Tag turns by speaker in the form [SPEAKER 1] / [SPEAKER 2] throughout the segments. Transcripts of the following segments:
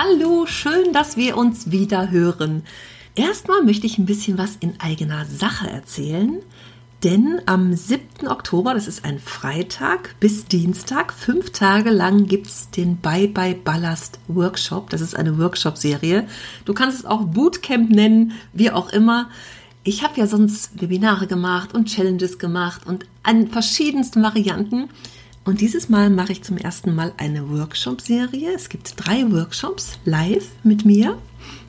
[SPEAKER 1] Hallo, schön, dass wir uns wieder hören. Erstmal möchte ich ein bisschen was in eigener Sache erzählen, denn am 7. Oktober, das ist ein Freitag bis Dienstag, fünf Tage lang gibt es den Bye Bye Ballast Workshop. Das ist eine Workshop-Serie. Du kannst es auch Bootcamp nennen, wie auch immer. Ich habe ja sonst Webinare gemacht und Challenges gemacht und an verschiedensten Varianten. Und dieses Mal mache ich zum ersten Mal eine Workshop-Serie. Es gibt drei Workshops live mit mir.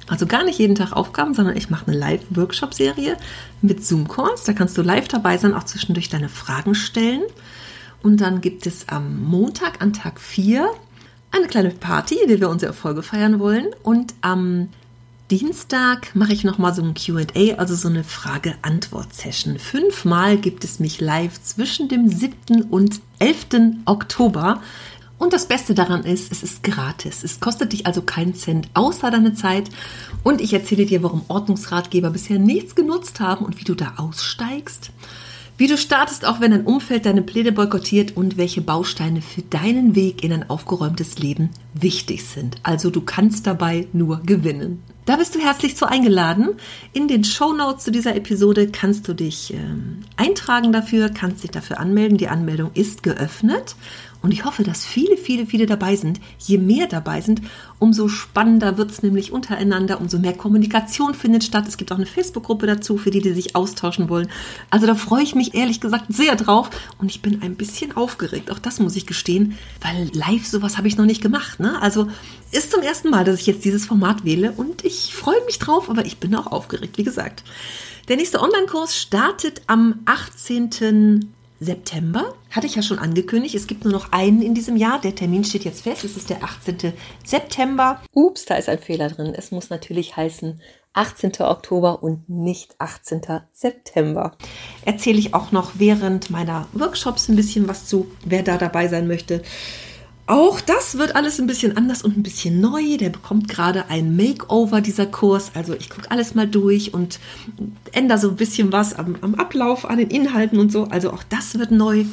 [SPEAKER 1] Also gar nicht jeden Tag Aufgaben, sondern ich mache eine Live-Workshop-Serie mit Zoom-Calls. Da kannst du live dabei sein, auch zwischendurch deine Fragen stellen. Und dann gibt es am Montag, an Tag 4, eine kleine Party, in der wir unsere Erfolge feiern wollen. Und am Dienstag mache ich nochmal so ein QA, also so eine Frage-Antwort-Session. Fünfmal gibt es mich live zwischen dem 7. und 11. Oktober. Und das Beste daran ist, es ist gratis. Es kostet dich also keinen Cent außer deine Zeit. Und ich erzähle dir, warum Ordnungsratgeber bisher nichts genutzt haben und wie du da aussteigst. Wie du startest, auch wenn dein Umfeld deine Pläne boykottiert und welche Bausteine für deinen Weg in ein aufgeräumtes Leben wichtig sind. Also du kannst dabei nur gewinnen. Da bist du herzlich zu eingeladen. In den Show Notes zu dieser Episode kannst du dich ähm, eintragen dafür, kannst dich dafür anmelden. Die Anmeldung ist geöffnet und ich hoffe, dass viele, viele, viele dabei sind. Je mehr dabei sind, umso spannender wird es nämlich untereinander, umso mehr Kommunikation findet statt. Es gibt auch eine Facebook-Gruppe dazu, für die, die sich austauschen wollen. Also da freue ich mich ehrlich gesagt sehr drauf und ich bin ein bisschen aufgeregt. Auch das muss ich gestehen, weil live sowas habe ich noch nicht gemacht. Ne? Also ist zum ersten Mal, dass ich jetzt dieses Format wähle und ich freue mich drauf, aber ich bin auch aufgeregt, wie gesagt. Der nächste Online-Kurs startet am 18. September. Hatte ich ja schon angekündigt. Es gibt nur noch einen in diesem Jahr. Der Termin steht jetzt fest. Es ist der 18. September. Ups, da ist ein Fehler drin. Es muss natürlich heißen 18. Oktober und nicht 18. September. Erzähle ich auch noch während meiner Workshops ein bisschen was zu, wer da dabei sein möchte. Auch das wird alles ein bisschen anders und ein bisschen neu. Der bekommt gerade ein Makeover, dieser Kurs. Also ich gucke alles mal durch und ändere so ein bisschen was am, am, Ablauf, an den Inhalten und so. Also auch das wird neu.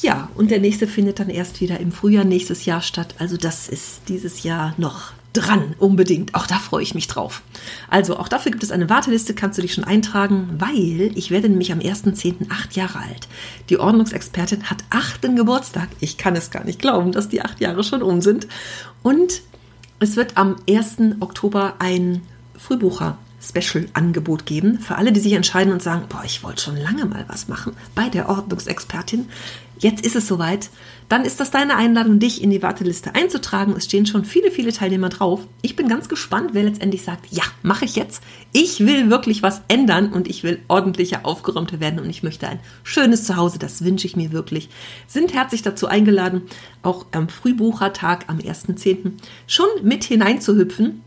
[SPEAKER 1] Ja, und der nächste findet dann erst wieder im Frühjahr nächstes Jahr statt. Also das ist dieses Jahr noch dran, unbedingt. Auch da freue ich mich drauf. Also, auch dafür gibt es eine Warteliste, kannst du dich schon eintragen, weil ich werde nämlich am 1.10. acht Jahre alt. Die Ordnungsexpertin hat achten Geburtstag. Ich kann es gar nicht glauben, dass die acht Jahre schon um sind. Und es wird am 1. Oktober ein Frühbucher Special-Angebot geben für alle, die sich entscheiden und sagen, boah, ich wollte schon lange mal was machen bei der Ordnungsexpertin. Jetzt ist es soweit. Dann ist das deine Einladung, dich in die Warteliste einzutragen. Es stehen schon viele, viele Teilnehmer drauf. Ich bin ganz gespannt, wer letztendlich sagt, ja, mache ich jetzt. Ich will wirklich was ändern und ich will ordentlicher, aufgeräumter werden und ich möchte ein schönes Zuhause. Das wünsche ich mir wirklich. Sind herzlich dazu eingeladen, auch am Frühbuchertag am 1.10. schon mit hineinzuhüpfen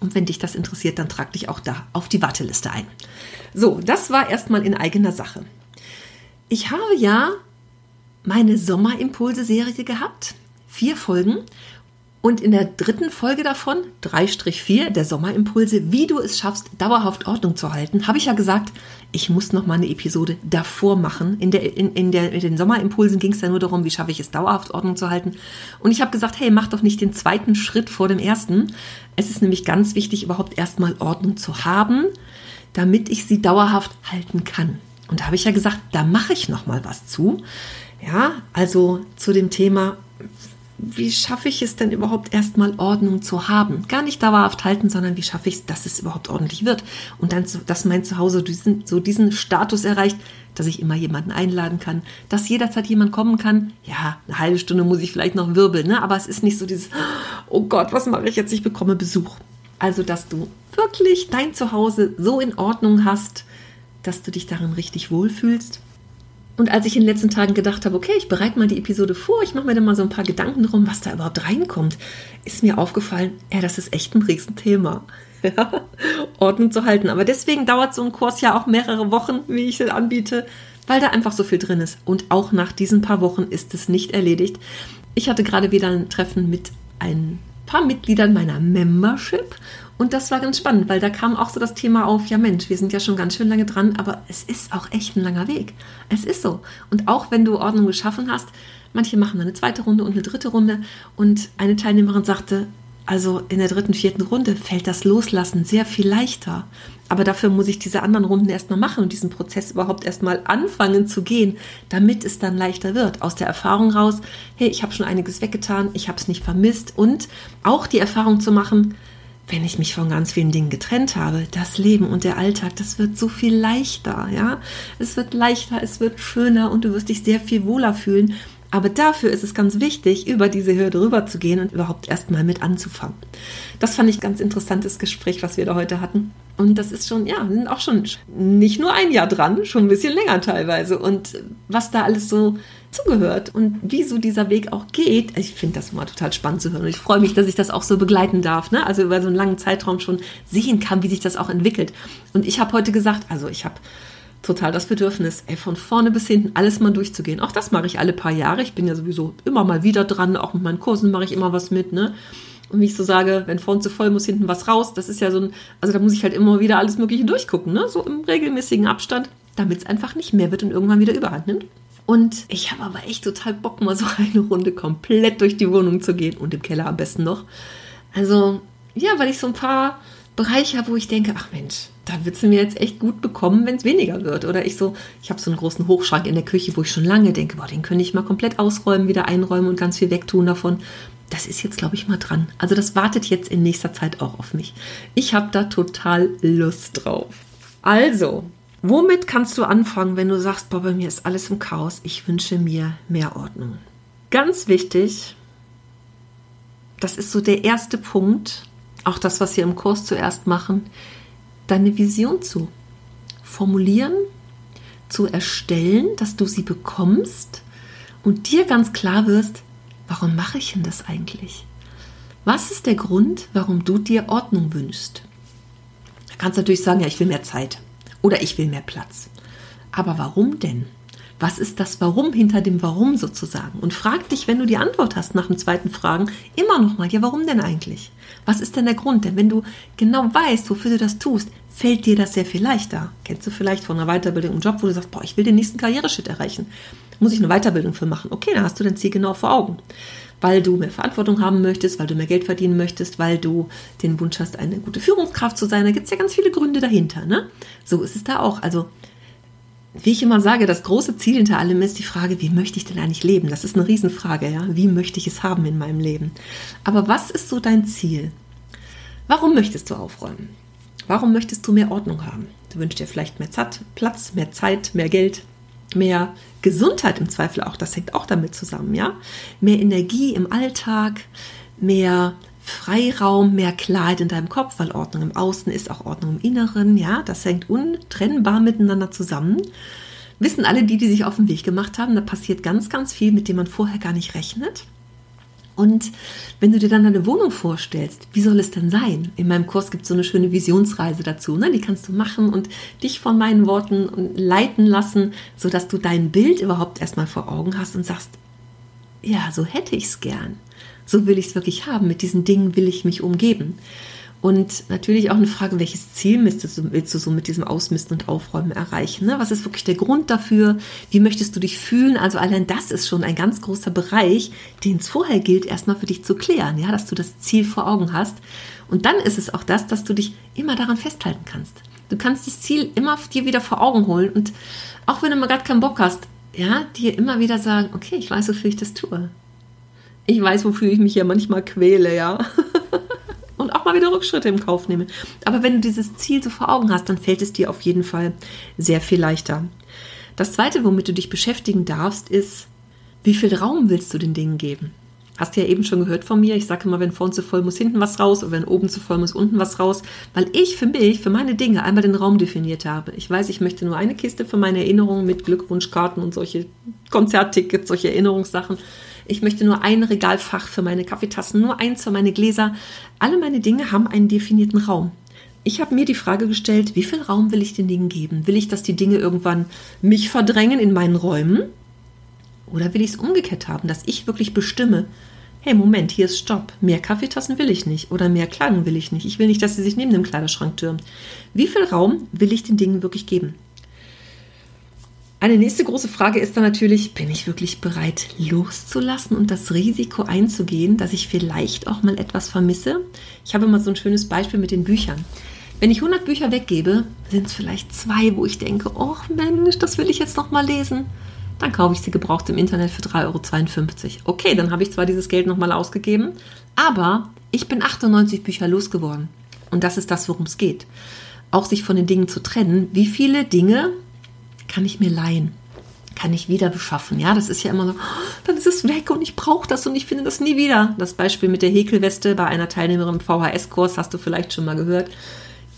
[SPEAKER 1] und wenn dich das interessiert, dann trag dich auch da auf die Warteliste ein. So, das war erstmal in eigener Sache. Ich habe ja meine Sommerimpulse-Serie gehabt, vier Folgen. Und in der dritten Folge davon, 3-4 der Sommerimpulse, wie du es schaffst, dauerhaft Ordnung zu halten, habe ich ja gesagt, ich muss noch mal eine Episode davor machen. In, der, in, in, der, in den Sommerimpulsen ging es ja nur darum, wie schaffe ich es, dauerhaft Ordnung zu halten. Und ich habe gesagt, hey, mach doch nicht den zweiten Schritt vor dem ersten. Es ist nämlich ganz wichtig, überhaupt erstmal Ordnung zu haben, damit ich sie dauerhaft halten kann. Und da habe ich ja gesagt, da mache ich noch mal was zu. Ja, also zu dem Thema, wie schaffe ich es denn überhaupt erstmal Ordnung zu haben? Gar nicht dauerhaft halten, sondern wie schaffe ich es, dass es überhaupt ordentlich wird? Und dann, dass mein Zuhause diesen, so diesen Status erreicht, dass ich immer jemanden einladen kann, dass jederzeit jemand kommen kann. Ja, eine halbe Stunde muss ich vielleicht noch wirbeln, ne? aber es ist nicht so dieses, oh Gott, was mache ich jetzt? Ich bekomme Besuch. Also, dass du wirklich dein Zuhause so in Ordnung hast, dass du dich darin richtig wohlfühlst Und als ich in den letzten Tagen gedacht habe, okay, ich bereite mal die Episode vor, ich mache mir da mal so ein paar Gedanken drum, was da überhaupt reinkommt, ist mir aufgefallen, ja, das ist echt ein Riesenthema. Ordnung zu halten. Aber deswegen dauert so ein Kurs ja auch mehrere Wochen, wie ich es anbiete, weil da einfach so viel drin ist. Und auch nach diesen paar Wochen ist es nicht erledigt. Ich hatte gerade wieder ein Treffen mit ein paar Mitgliedern meiner Membership und das war ganz spannend, weil da kam auch so das Thema auf, ja Mensch, wir sind ja schon ganz schön lange dran, aber es ist auch echt ein langer Weg. Es ist so. Und auch wenn du Ordnung geschaffen hast, manche machen eine zweite Runde und eine dritte Runde und eine Teilnehmerin sagte, also in der dritten, vierten Runde fällt das Loslassen sehr viel leichter. Aber dafür muss ich diese anderen Runden erstmal machen und diesen Prozess überhaupt erstmal anfangen zu gehen, damit es dann leichter wird. Aus der Erfahrung raus, hey, ich habe schon einiges weggetan, ich habe es nicht vermisst und auch die Erfahrung zu machen, wenn ich mich von ganz vielen Dingen getrennt habe, das Leben und der Alltag, das wird so viel leichter, ja? Es wird leichter, es wird schöner und du wirst dich sehr viel wohler fühlen. Aber dafür ist es ganz wichtig, über diese Hürde rüber zu gehen und überhaupt erstmal mit anzufangen. Das fand ich ganz interessantes Gespräch, was wir da heute hatten. Und das ist schon, ja, auch schon nicht nur ein Jahr dran, schon ein bisschen länger teilweise. Und was da alles so zugehört und wie so dieser Weg auch geht. Ich finde das immer total spannend zu hören und ich freue mich, dass ich das auch so begleiten darf. Ne? Also über so einen langen Zeitraum schon sehen kann, wie sich das auch entwickelt. Und ich habe heute gesagt, also ich habe total das Bedürfnis, ey, von vorne bis hinten alles mal durchzugehen. Auch das mache ich alle paar Jahre. Ich bin ja sowieso immer mal wieder dran. Auch mit meinen Kursen mache ich immer was mit. Ne? Und wie ich so sage, wenn vorne zu voll muss hinten was raus. Das ist ja so ein, also da muss ich halt immer wieder alles Mögliche durchgucken, ne? so im regelmäßigen Abstand, damit es einfach nicht mehr wird und irgendwann wieder Überhand nimmt. Und ich habe aber echt total Bock, mal so eine Runde komplett durch die Wohnung zu gehen und im Keller am besten noch. Also, ja, weil ich so ein paar Bereiche habe, wo ich denke, ach Mensch, da wird sie mir jetzt echt gut bekommen, wenn es weniger wird. Oder ich so, ich habe so einen großen Hochschrank in der Küche, wo ich schon lange denke, boah, den könnte ich mal komplett ausräumen, wieder einräumen und ganz viel wegtun davon. Das ist jetzt, glaube ich, mal dran. Also das wartet jetzt in nächster Zeit auch auf mich. Ich habe da total Lust drauf. Also, Womit kannst du anfangen, wenn du sagst, boah, bei mir ist alles im Chaos, ich wünsche mir mehr Ordnung? Ganz wichtig, das ist so der erste Punkt, auch das, was wir im Kurs zuerst machen, deine Vision zu formulieren, zu erstellen, dass du sie bekommst und dir ganz klar wirst, warum mache ich denn das eigentlich? Was ist der Grund, warum du dir Ordnung wünschst? Da kannst du natürlich sagen, ja, ich will mehr Zeit. Oder ich will mehr Platz. Aber warum denn? Was ist das Warum hinter dem Warum sozusagen? Und frag dich, wenn du die Antwort hast nach dem zweiten Fragen, immer noch mal, ja, warum denn eigentlich? Was ist denn der Grund? Denn wenn du genau weißt, wofür du das tust, fällt dir das sehr viel leichter. Kennst du vielleicht von einer Weiterbildung im Job, wo du sagst, boah, ich will den nächsten Karriereschritt erreichen. Muss ich eine Weiterbildung für machen? Okay, dann hast du dein Ziel genau vor Augen weil du mehr Verantwortung haben möchtest, weil du mehr Geld verdienen möchtest, weil du den Wunsch hast, eine gute Führungskraft zu sein. Da gibt es ja ganz viele Gründe dahinter. Ne? So ist es da auch. Also, wie ich immer sage, das große Ziel hinter allem ist die Frage, wie möchte ich denn eigentlich leben? Das ist eine Riesenfrage, ja. Wie möchte ich es haben in meinem Leben? Aber was ist so dein Ziel? Warum möchtest du aufräumen? Warum möchtest du mehr Ordnung haben? Du wünschst dir vielleicht mehr Platz, mehr Zeit, mehr Geld, mehr Gesundheit im Zweifel auch, das hängt auch damit zusammen, ja. Mehr Energie im Alltag, mehr Freiraum, mehr Klarheit in deinem Kopf, weil Ordnung im Außen ist auch Ordnung im Inneren, ja. Das hängt untrennbar miteinander zusammen. Wissen alle die, die sich auf den Weg gemacht haben, da passiert ganz, ganz viel, mit dem man vorher gar nicht rechnet. Und wenn du dir dann deine Wohnung vorstellst, wie soll es denn sein? In meinem Kurs gibt es so eine schöne Visionsreise dazu. Ne? Die kannst du machen und dich von meinen Worten leiten lassen, sodass du dein Bild überhaupt erstmal vor Augen hast und sagst, ja, so hätte ich es gern. So will ich es wirklich haben. Mit diesen Dingen will ich mich umgeben. Und natürlich auch eine Frage, welches Ziel willst du, so mit diesem Ausmisten und Aufräumen erreichen? Ne? Was ist wirklich der Grund dafür? Wie möchtest du dich fühlen? Also allein das ist schon ein ganz großer Bereich, den es vorher gilt, erstmal für dich zu klären, ja, dass du das Ziel vor Augen hast. Und dann ist es auch das, dass du dich immer daran festhalten kannst. Du kannst das Ziel immer dir wieder vor Augen holen und auch wenn du mal gerade keinen Bock hast, ja, dir immer wieder sagen, okay, ich weiß, wofür ich das tue. Ich weiß, wofür ich mich ja manchmal quäle, ja. und auch mal wieder Rückschritte im Kauf nehme. Aber wenn du dieses Ziel so vor Augen hast, dann fällt es dir auf jeden Fall sehr viel leichter. Das Zweite, womit du dich beschäftigen darfst, ist, wie viel Raum willst du den Dingen geben? Hast du ja eben schon gehört von mir. Ich sage immer, wenn vorn zu voll muss hinten was raus oder wenn oben zu voll muss unten was raus, weil ich für mich, für meine Dinge einmal den Raum definiert habe. Ich weiß, ich möchte nur eine Kiste für meine Erinnerungen mit Glückwunschkarten und solche Konzerttickets, solche Erinnerungssachen. Ich möchte nur ein Regalfach für meine Kaffeetassen, nur eins für meine Gläser. Alle meine Dinge haben einen definierten Raum. Ich habe mir die Frage gestellt, wie viel Raum will ich den Dingen geben? Will ich, dass die Dinge irgendwann mich verdrängen in meinen Räumen? Oder will ich es umgekehrt haben, dass ich wirklich bestimme, hey, Moment, hier ist Stopp. Mehr Kaffeetassen will ich nicht oder mehr Kleidung will ich nicht. Ich will nicht, dass sie sich neben dem Kleiderschrank türmt. Wie viel Raum will ich den Dingen wirklich geben? Eine nächste große Frage ist dann natürlich, bin ich wirklich bereit loszulassen und das Risiko einzugehen, dass ich vielleicht auch mal etwas vermisse? Ich habe immer so ein schönes Beispiel mit den Büchern. Wenn ich 100 Bücher weggebe, sind es vielleicht zwei, wo ich denke, oh Mensch, das will ich jetzt noch mal lesen dann kaufe ich sie gebraucht im Internet für 3,52 Euro. Okay, dann habe ich zwar dieses Geld nochmal ausgegeben, aber ich bin 98 Bücher losgeworden. Und das ist das, worum es geht. Auch sich von den Dingen zu trennen. Wie viele Dinge kann ich mir leihen? Kann ich wieder beschaffen? Ja, das ist ja immer so, dann ist es weg und ich brauche das und ich finde das nie wieder. Das Beispiel mit der Häkelweste bei einer Teilnehmerin im VHS-Kurs hast du vielleicht schon mal gehört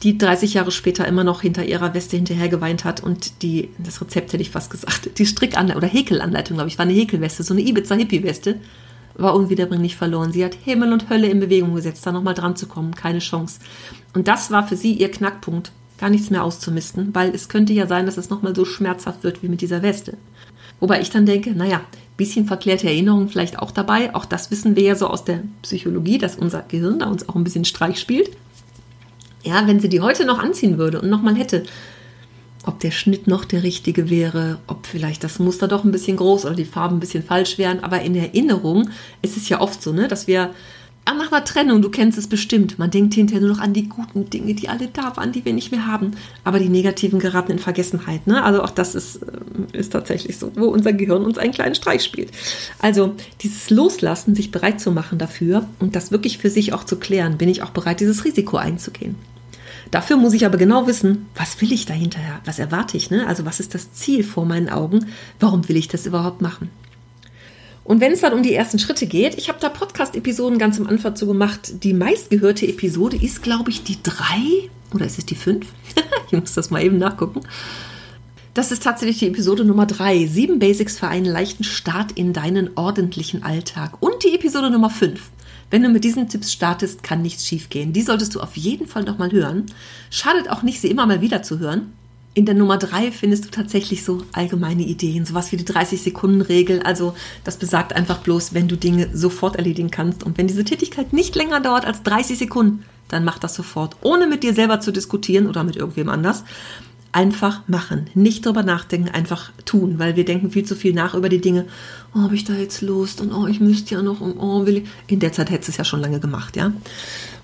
[SPEAKER 1] die 30 Jahre später immer noch hinter ihrer Weste hinterher geweint hat und die, das Rezept hätte ich fast gesagt, die Strickanleitung oder Häkelanleitung, glaube ich, war eine Häkelweste, so eine Ibiza Hippie-Weste, war unwiederbringlich verloren. Sie hat Himmel und Hölle in Bewegung gesetzt, da nochmal dran zu kommen, keine Chance. Und das war für sie ihr Knackpunkt, gar nichts mehr auszumisten, weil es könnte ja sein, dass es nochmal so schmerzhaft wird wie mit dieser Weste. Wobei ich dann denke, naja, bisschen verklärte Erinnerungen vielleicht auch dabei. Auch das wissen wir ja so aus der Psychologie, dass unser Gehirn da uns auch ein bisschen Streich spielt. Ja, wenn sie die heute noch anziehen würde und nochmal hätte, ob der Schnitt noch der richtige wäre, ob vielleicht das Muster doch ein bisschen groß oder die Farben ein bisschen falsch wären. Aber in Erinnerung ist es ja oft so, ne, dass wir nach einer Trennung, du kennst es bestimmt, man denkt hinterher nur noch an die guten Dinge, die alle da waren, die wir nicht mehr haben. Aber die negativen geraten in Vergessenheit. Ne? Also auch das ist, äh, ist tatsächlich so, wo unser Gehirn uns einen kleinen Streich spielt. Also dieses Loslassen, sich bereit zu machen dafür und das wirklich für sich auch zu klären, bin ich auch bereit, dieses Risiko einzugehen. Dafür muss ich aber genau wissen, was will ich da hinterher? Was erwarte ich? Ne? Also was ist das Ziel vor meinen Augen? Warum will ich das überhaupt machen? Und wenn es dann um die ersten Schritte geht, ich habe da Podcast-Episoden ganz am Anfang zu gemacht. Die meistgehörte Episode ist, glaube ich, die drei oder ist es die fünf? ich muss das mal eben nachgucken. Das ist tatsächlich die Episode Nummer drei. Sieben Basics für einen leichten Start in deinen ordentlichen Alltag. Und die Episode Nummer fünf. Wenn du mit diesen Tipps startest, kann nichts schiefgehen. Die solltest du auf jeden Fall nochmal hören. Schadet auch nicht, sie immer mal wieder zu hören. In der Nummer drei findest du tatsächlich so allgemeine Ideen, sowas wie die 30-Sekunden-Regel. Also das besagt einfach bloß, wenn du Dinge sofort erledigen kannst und wenn diese Tätigkeit nicht länger dauert als 30 Sekunden, dann mach das sofort, ohne mit dir selber zu diskutieren oder mit irgendwem anders einfach machen, nicht drüber nachdenken, einfach tun, weil wir denken viel zu viel nach über die Dinge. Oh, habe ich da jetzt Lust und oh, ich müsste ja noch und oh, will ich. In der Zeit hättest du es ja schon lange gemacht, ja.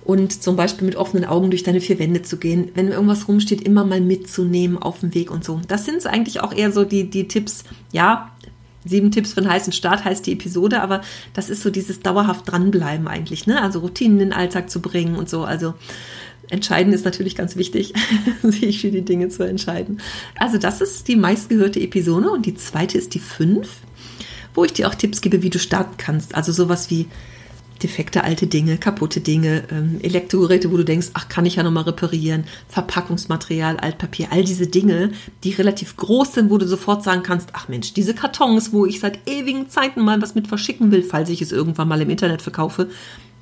[SPEAKER 1] Und zum Beispiel mit offenen Augen durch deine vier Wände zu gehen, wenn irgendwas rumsteht, immer mal mitzunehmen auf dem Weg und so. Das sind eigentlich auch eher so die, die Tipps, ja, Sieben Tipps für einen heißen Start heißt die Episode, aber das ist so dieses dauerhaft dranbleiben eigentlich, ne? Also Routinen in den Alltag zu bringen und so. Also Entscheiden ist natürlich ganz wichtig, sich für die Dinge zu entscheiden. Also das ist die meistgehörte Episode und die zweite ist die fünf, wo ich dir auch Tipps gebe, wie du starten kannst. Also sowas wie defekte alte Dinge, kaputte Dinge, ähm, Elektrogeräte, wo du denkst, ach, kann ich ja nochmal reparieren, Verpackungsmaterial, Altpapier, all diese Dinge, die relativ groß sind, wo du sofort sagen kannst, ach Mensch, diese Kartons, wo ich seit ewigen Zeiten mal was mit verschicken will, falls ich es irgendwann mal im Internet verkaufe,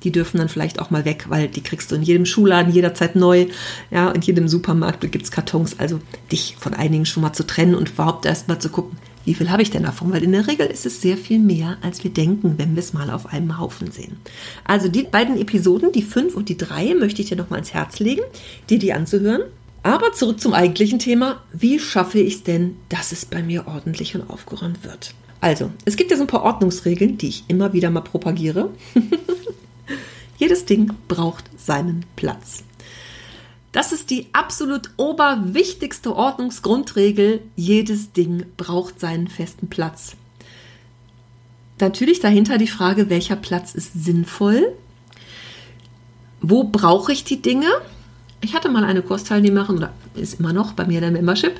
[SPEAKER 1] die dürfen dann vielleicht auch mal weg, weil die kriegst du in jedem Schuhladen jederzeit neu. Ja, in jedem Supermarkt gibt es Kartons. Also dich von einigen schon mal zu trennen und überhaupt erst mal zu gucken, wie viel habe ich denn davon? Weil in der Regel ist es sehr viel mehr, als wir denken, wenn wir es mal auf einem Haufen sehen. Also die beiden Episoden, die fünf und die drei, möchte ich dir noch mal ins Herz legen, dir die anzuhören. Aber zurück zum eigentlichen Thema. Wie schaffe ich es denn, dass es bei mir ordentlich und aufgeräumt wird? Also, es gibt ja so ein paar Ordnungsregeln, die ich immer wieder mal propagiere. Jedes Ding braucht seinen Platz. Das ist die absolut oberwichtigste Ordnungsgrundregel. Jedes Ding braucht seinen festen Platz. Natürlich dahinter die Frage, welcher Platz ist sinnvoll? Wo brauche ich die Dinge? Ich hatte mal eine Kursteilnehmerin, oder ist immer noch bei mir der Membership,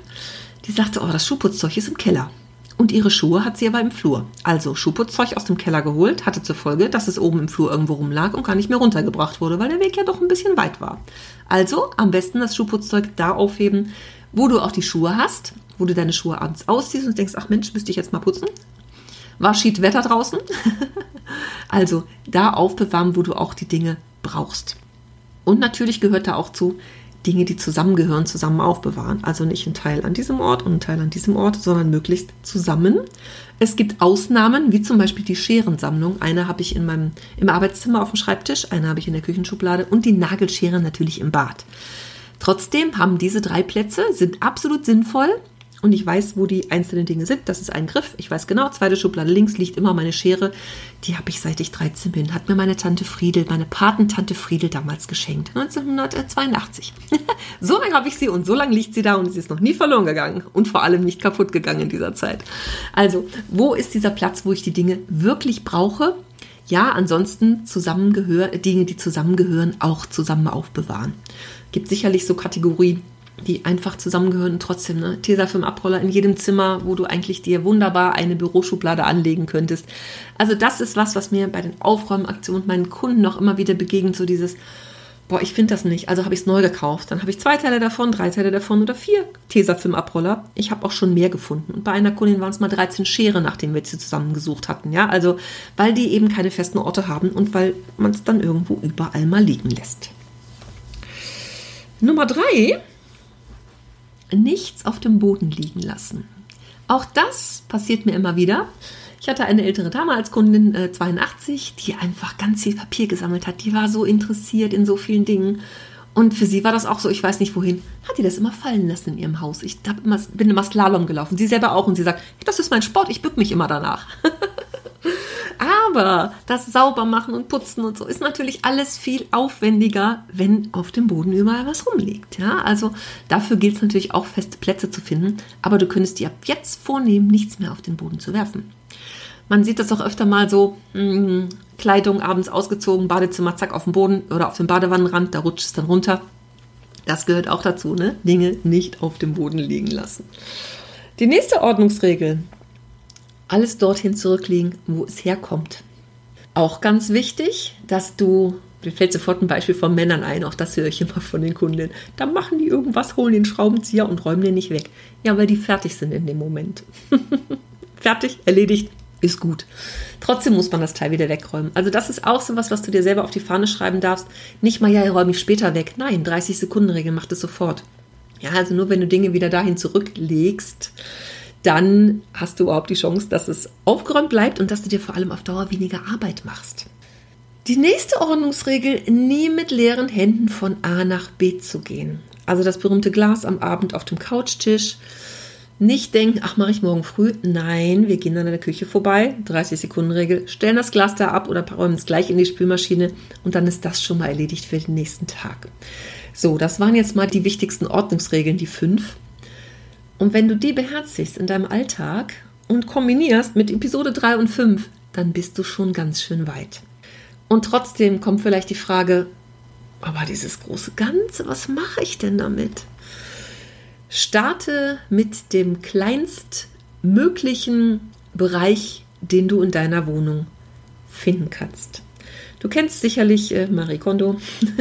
[SPEAKER 1] die sagte, oh, das Schuhputzzeug ist im Keller. Und ihre Schuhe hat sie aber im Flur. Also Schuhputzzeug aus dem Keller geholt, hatte zur Folge, dass es oben im Flur irgendwo rumlag und gar nicht mehr runtergebracht wurde, weil der Weg ja doch ein bisschen weit war. Also am besten das Schuhputzzeug da aufheben, wo du auch die Schuhe hast, wo du deine Schuhe abends ausziehst und denkst, ach Mensch, müsste ich jetzt mal putzen. War schied Wetter draußen. also da aufbewahren, wo du auch die Dinge brauchst. Und natürlich gehört da auch zu, Dinge, die zusammengehören, zusammen aufbewahren. Also nicht ein Teil an diesem Ort und ein Teil an diesem Ort, sondern möglichst zusammen. Es gibt Ausnahmen, wie zum Beispiel die Scherensammlung. Eine habe ich in meinem, im Arbeitszimmer auf dem Schreibtisch, eine habe ich in der Küchenschublade und die Nagelschere natürlich im Bad. Trotzdem haben diese drei Plätze, sind absolut sinnvoll und ich weiß, wo die einzelnen Dinge sind. Das ist ein Griff. Ich weiß genau, zweite Schublade links liegt immer meine Schere. Die habe ich seit ich 13 bin. Hat mir meine Tante Friedel, meine Patentante Friedel damals geschenkt. 1982. so lange habe ich sie und so lange liegt sie da und sie ist noch nie verloren gegangen und vor allem nicht kaputt gegangen in dieser Zeit. Also, wo ist dieser Platz, wo ich die Dinge wirklich brauche? Ja, ansonsten zusammengehör, Dinge, die zusammengehören, auch zusammen aufbewahren. Gibt sicherlich so Kategorien, die einfach zusammengehören und trotzdem, ne? Tesafilm-Abroller in jedem Zimmer, wo du eigentlich dir wunderbar eine Büroschublade anlegen könntest. Also das ist was, was mir bei den Aufräumaktionen meinen Kunden noch immer wieder begegnet, so dieses, boah, ich finde das nicht, also habe ich es neu gekauft. Dann habe ich zwei Teile davon, drei Teile davon oder vier Tesafilm-Abroller. Ich habe auch schon mehr gefunden. Und bei einer Kundin waren es mal 13 Schere, nachdem wir sie zusammengesucht hatten. Ja, also weil die eben keine festen Orte haben und weil man es dann irgendwo überall mal liegen lässt. Nummer drei nichts auf dem Boden liegen lassen. Auch das passiert mir immer wieder. Ich hatte eine ältere Dame als Kundin, äh, 82, die einfach ganz viel Papier gesammelt hat. Die war so interessiert in so vielen Dingen. Und für sie war das auch so, ich weiß nicht wohin, hat die das immer fallen lassen in ihrem Haus. Ich immer, bin immer Slalom gelaufen, sie selber auch. Und sie sagt, das ist mein Sport, ich bück mich immer danach. Aber das Saubermachen und Putzen und so ist natürlich alles viel aufwendiger, wenn auf dem Boden überall was rumliegt. Ja, also dafür gilt es natürlich auch feste Plätze zu finden. Aber du könntest dir ab jetzt vornehmen, nichts mehr auf den Boden zu werfen. Man sieht das auch öfter mal so, mh, hm, Kleidung abends ausgezogen, Badezimmer, zack, auf dem Boden oder auf dem Badewannenrand, da rutscht es dann runter. Das gehört auch dazu, ne? Dinge nicht auf dem Boden liegen lassen. Die nächste Ordnungsregel, alles dorthin zurücklegen, wo es herkommt. Auch ganz wichtig, dass du, mir fällt sofort ein Beispiel von Männern ein, auch das höre ich immer von den Kunden, da machen die irgendwas, holen den Schraubenzieher und räumen den nicht weg. Ja, weil die fertig sind in dem Moment. fertig, erledigt, ist gut. Trotzdem muss man das Teil wieder wegräumen. Also das ist auch so was, was du dir selber auf die Fahne schreiben darfst. Nicht mal, ja, räume ich später weg. Nein, 30 Sekunden Regel, macht es sofort. Ja, also nur wenn du Dinge wieder dahin zurücklegst, dann hast du überhaupt die Chance, dass es aufgeräumt bleibt und dass du dir vor allem auf Dauer weniger Arbeit machst. Die nächste Ordnungsregel, nie mit leeren Händen von A nach B zu gehen. Also das berühmte Glas am Abend auf dem Couchtisch. Nicht denken, ach, mache ich morgen früh. Nein, wir gehen an der Küche vorbei, 30 Sekunden Regel, stellen das Glas da ab oder räumen es gleich in die Spülmaschine und dann ist das schon mal erledigt für den nächsten Tag. So, das waren jetzt mal die wichtigsten Ordnungsregeln, die fünf. Und wenn du die beherzigst in deinem Alltag und kombinierst mit Episode 3 und 5, dann bist du schon ganz schön weit. Und trotzdem kommt vielleicht die Frage, aber dieses große Ganze, was mache ich denn damit? Starte mit dem kleinstmöglichen Bereich, den du in deiner Wohnung finden kannst. Du kennst sicherlich äh, Marie Kondo.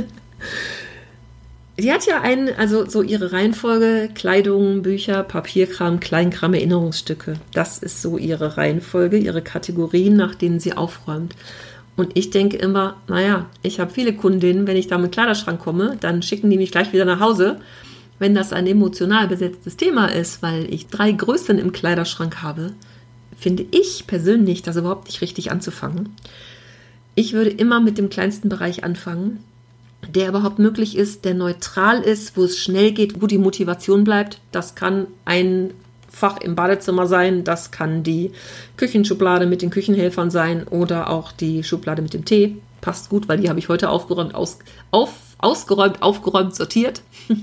[SPEAKER 1] Die hat ja einen, also so ihre Reihenfolge: Kleidung, Bücher, Papierkram, Kleinkram, Erinnerungsstücke. Das ist so ihre Reihenfolge, ihre Kategorien, nach denen sie aufräumt. Und ich denke immer, naja, ich habe viele Kundinnen, wenn ich da mit Kleiderschrank komme, dann schicken die mich gleich wieder nach Hause. Wenn das ein emotional besetztes Thema ist, weil ich drei Größen im Kleiderschrank habe, finde ich persönlich das überhaupt nicht richtig anzufangen. Ich würde immer mit dem kleinsten Bereich anfangen der überhaupt möglich ist, der neutral ist, wo es schnell geht, wo die Motivation bleibt. Das kann ein Fach im Badezimmer sein, das kann die Küchenschublade mit den Küchenhelfern sein oder auch die Schublade mit dem Tee. Passt gut, weil die habe ich heute aufgeräumt, aus, auf, ausgeräumt, aufgeräumt, sortiert.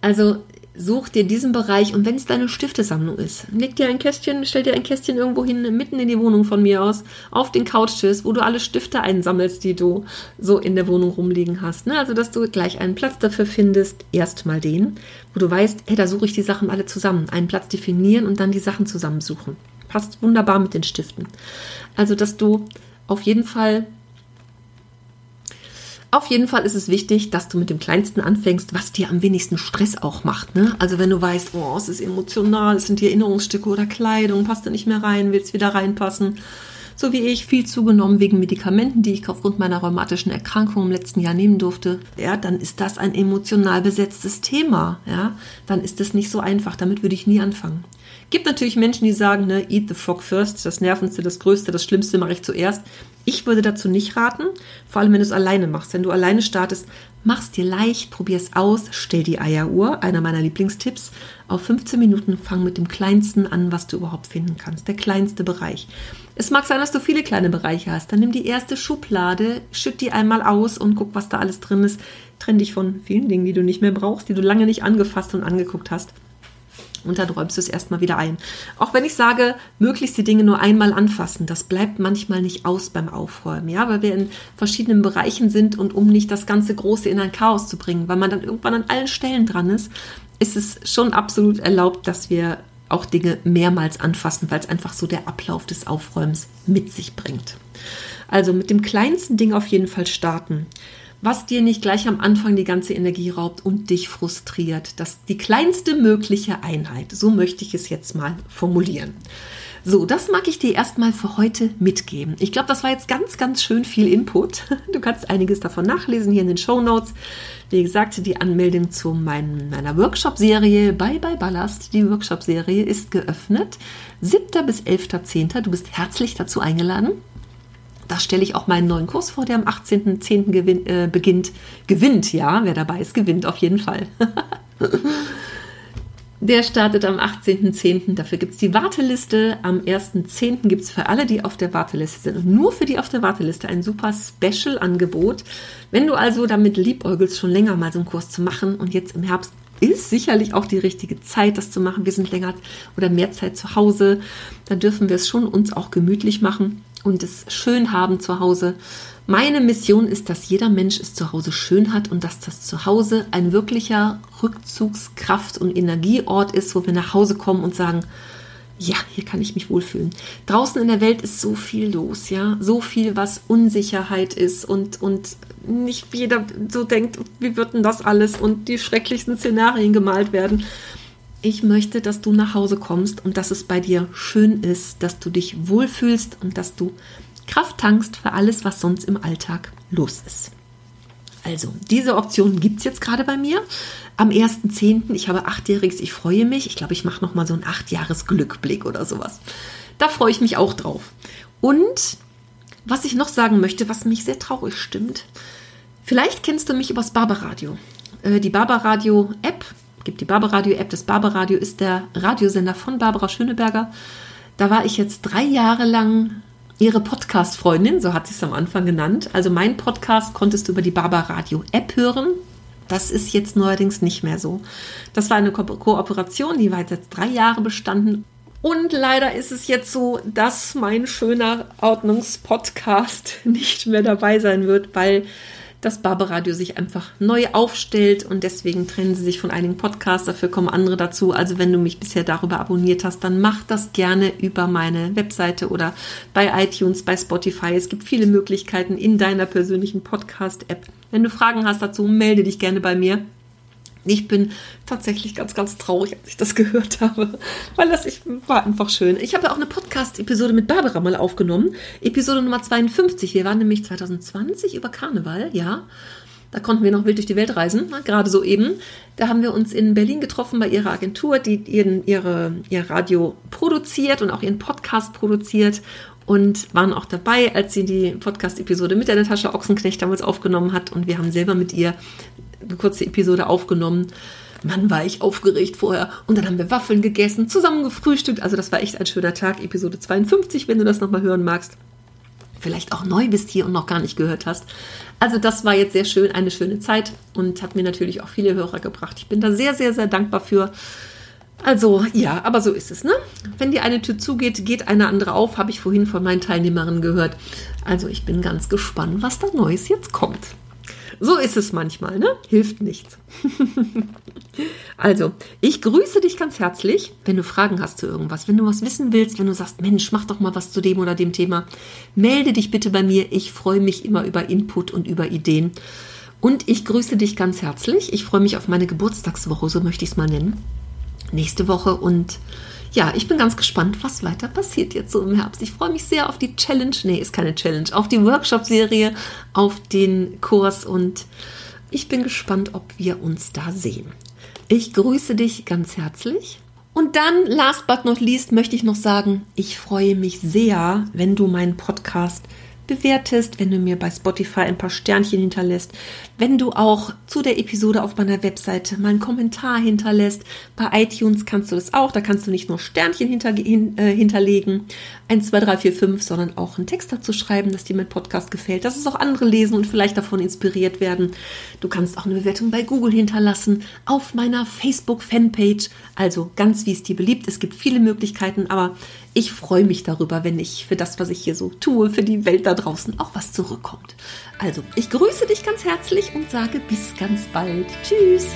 [SPEAKER 1] also such dir diesen Bereich und wenn es deine Stiftesammlung ist, leg dir ein Kästchen, stell dir ein Kästchen irgendwo hin, mitten in die Wohnung von mir aus, auf den Couchtisch, wo du alle Stifte einsammelst, die du so in der Wohnung rumliegen hast. Ne? Also, dass du gleich einen Platz dafür findest, erstmal den, wo du weißt, hey, da suche ich die Sachen alle zusammen. Einen Platz definieren und dann die Sachen zusammensuchen. Passt wunderbar mit den Stiften. Also, dass du auf jeden Fall auf jeden Fall ist es wichtig, dass du mit dem Kleinsten anfängst, was dir am wenigsten Stress auch macht. Ne? Also wenn du weißt, oh, es ist emotional, es sind die Erinnerungsstücke oder Kleidung, passt da nicht mehr rein, willst wieder reinpassen. So wie ich, viel zugenommen wegen Medikamenten, die ich aufgrund meiner rheumatischen Erkrankung im letzten Jahr nehmen durfte. Ja, dann ist das ein emotional besetztes Thema. Ja, dann ist es nicht so einfach. Damit würde ich nie anfangen. Gibt natürlich Menschen, die sagen, ne, eat the frog first, das Nervenste, das Größte, das Schlimmste mache ich zuerst. Ich würde dazu nicht raten, vor allem wenn du es alleine machst. Wenn du alleine startest, mach es dir leicht, probier es aus, stell die Eieruhr, einer meiner Lieblingstipps, auf 15 Minuten, fang mit dem kleinsten an, was du überhaupt finden kannst, der kleinste Bereich. Es mag sein, dass du viele kleine Bereiche hast, dann nimm die erste Schublade, schütt die einmal aus und guck, was da alles drin ist. Trenn dich von vielen Dingen, die du nicht mehr brauchst, die du lange nicht angefasst und angeguckt hast und dann räumst du es erstmal wieder ein. Auch wenn ich sage, möglichst die Dinge nur einmal anfassen, das bleibt manchmal nicht aus beim Aufräumen, ja, weil wir in verschiedenen Bereichen sind und um nicht das ganze Große in ein Chaos zu bringen, weil man dann irgendwann an allen Stellen dran ist, ist es schon absolut erlaubt, dass wir auch Dinge mehrmals anfassen, weil es einfach so der Ablauf des Aufräumens mit sich bringt. Also mit dem kleinsten Ding auf jeden Fall starten was dir nicht gleich am Anfang die ganze Energie raubt und dich frustriert. Das die kleinste mögliche Einheit. So möchte ich es jetzt mal formulieren. So, das mag ich dir erstmal für heute mitgeben. Ich glaube, das war jetzt ganz, ganz schön viel Input. Du kannst einiges davon nachlesen hier in den Show Notes. Wie gesagt, die Anmeldung zu mein, meiner Workshop-Serie Bye Bye Ballast, die Workshop-Serie ist geöffnet. 7. bis 11.10. Du bist herzlich dazu eingeladen. Da stelle ich auch meinen neuen Kurs vor, der am 18.10. Äh, beginnt. Gewinnt, ja, wer dabei ist, gewinnt auf jeden Fall. der startet am 18.10. Dafür gibt es die Warteliste. Am 1.10. gibt es für alle, die auf der Warteliste sind und nur für die auf der Warteliste ein super Special-Angebot. Wenn du also damit liebäugelst, schon länger mal so einen Kurs zu machen und jetzt im Herbst ist sicherlich auch die richtige Zeit, das zu machen. Wir sind länger oder mehr Zeit zu Hause. Da dürfen wir es schon uns auch gemütlich machen und es schön haben zu Hause. Meine Mission ist, dass jeder Mensch es zu Hause schön hat und dass das Zuhause ein wirklicher Rückzugskraft- und Energieort ist, wo wir nach Hause kommen und sagen, ja, hier kann ich mich wohlfühlen. Draußen in der Welt ist so viel los, ja, so viel, was Unsicherheit ist und, und nicht jeder so denkt, wie wird denn das alles und die schrecklichsten Szenarien gemalt werden ich möchte, dass du nach Hause kommst und dass es bei dir schön ist, dass du dich wohlfühlst und dass du Kraft tankst für alles, was sonst im Alltag los ist. Also, diese Option gibt es jetzt gerade bei mir. Am 1.10. Ich habe achtjähriges, ich freue mich. Ich glaube, ich mache nochmal so einen achtjahres-Glückblick oder sowas. Da freue ich mich auch drauf. Und was ich noch sagen möchte, was mich sehr traurig stimmt, vielleicht kennst du mich übers Barbaradio. Äh, die Barbaradio-App gibt die Barbaradio-App. Das Barbaradio ist der Radiosender von Barbara Schöneberger. Da war ich jetzt drei Jahre lang ihre Podcast-Freundin, so hat sie es am Anfang genannt. Also mein Podcast konntest du über die Barbaradio-App hören. Das ist jetzt neuerdings nicht mehr so. Das war eine Ko Kooperation, die war jetzt drei Jahre bestanden. Und leider ist es jetzt so, dass mein schöner Ordnungspodcast nicht mehr dabei sein wird, weil dass Barbaradio sich einfach neu aufstellt und deswegen trennen sie sich von einigen Podcasts, dafür kommen andere dazu. Also wenn du mich bisher darüber abonniert hast, dann mach das gerne über meine Webseite oder bei iTunes, bei Spotify. Es gibt viele Möglichkeiten in deiner persönlichen Podcast-App. Wenn du Fragen hast dazu, melde dich gerne bei mir. Ich bin tatsächlich ganz, ganz traurig, als ich das gehört habe, weil das ich, war einfach schön. Ich habe ja auch eine Podcast-Episode mit Barbara mal aufgenommen, Episode Nummer 52. Wir waren nämlich 2020 über Karneval, ja. Da konnten wir noch wild durch die Welt reisen, gerade so eben. Da haben wir uns in Berlin getroffen bei ihrer Agentur, die ihren, ihre, ihr Radio produziert und auch ihren Podcast produziert und waren auch dabei, als sie die Podcast-Episode mit der Natascha Ochsenknecht damals aufgenommen hat. Und wir haben selber mit ihr eine kurze Episode aufgenommen. Mann, war ich aufgeregt vorher. Und dann haben wir Waffeln gegessen, zusammen gefrühstückt. Also das war echt ein schöner Tag. Episode 52, wenn du das nochmal hören magst. vielleicht auch neu bist hier und noch gar nicht gehört hast. Also das war jetzt sehr schön, eine schöne Zeit und hat mir natürlich auch viele Hörer gebracht. Ich bin da sehr, sehr, sehr dankbar für. Also ja, aber so ist es, ne? Wenn die eine Tür zugeht, geht eine andere auf, habe ich vorhin von meinen Teilnehmerinnen gehört. Also ich bin ganz gespannt, was da Neues jetzt kommt. So ist es manchmal, ne? Hilft nichts. also, ich grüße dich ganz herzlich, wenn du Fragen hast zu irgendwas, wenn du was wissen willst, wenn du sagst, Mensch, mach doch mal was zu dem oder dem Thema, melde dich bitte bei mir. Ich freue mich immer über Input und über Ideen. Und ich grüße dich ganz herzlich. Ich freue mich auf meine Geburtstagswoche, so möchte ich es mal nennen. Nächste Woche und ja, ich bin ganz gespannt, was weiter passiert jetzt so im Herbst. Ich freue mich sehr auf die Challenge. Nee, ist keine Challenge. Auf die Workshop-Serie, auf den Kurs und ich bin gespannt, ob wir uns da sehen. Ich grüße dich ganz herzlich. Und dann, last but not least, möchte ich noch sagen, ich freue mich sehr, wenn du meinen Podcast bewertest, wenn du mir bei Spotify ein paar Sternchen hinterlässt, wenn du auch zu der Episode auf meiner Webseite mal einen Kommentar hinterlässt. Bei iTunes kannst du das auch, da kannst du nicht nur Sternchen hinter, hin, äh, hinterlegen, 1, 2, 3, 4, 5, sondern auch einen Text dazu schreiben, dass dir mein Podcast gefällt, dass es auch andere lesen und vielleicht davon inspiriert werden. Du kannst auch eine Bewertung bei Google hinterlassen, auf meiner Facebook-Fanpage, also ganz wie es dir beliebt. Es gibt viele Möglichkeiten, aber ich freue mich darüber, wenn ich für das, was ich hier so tue, für die Welt da draußen auch was zurückkommt. Also, ich grüße dich ganz herzlich und sage bis ganz bald. Tschüss.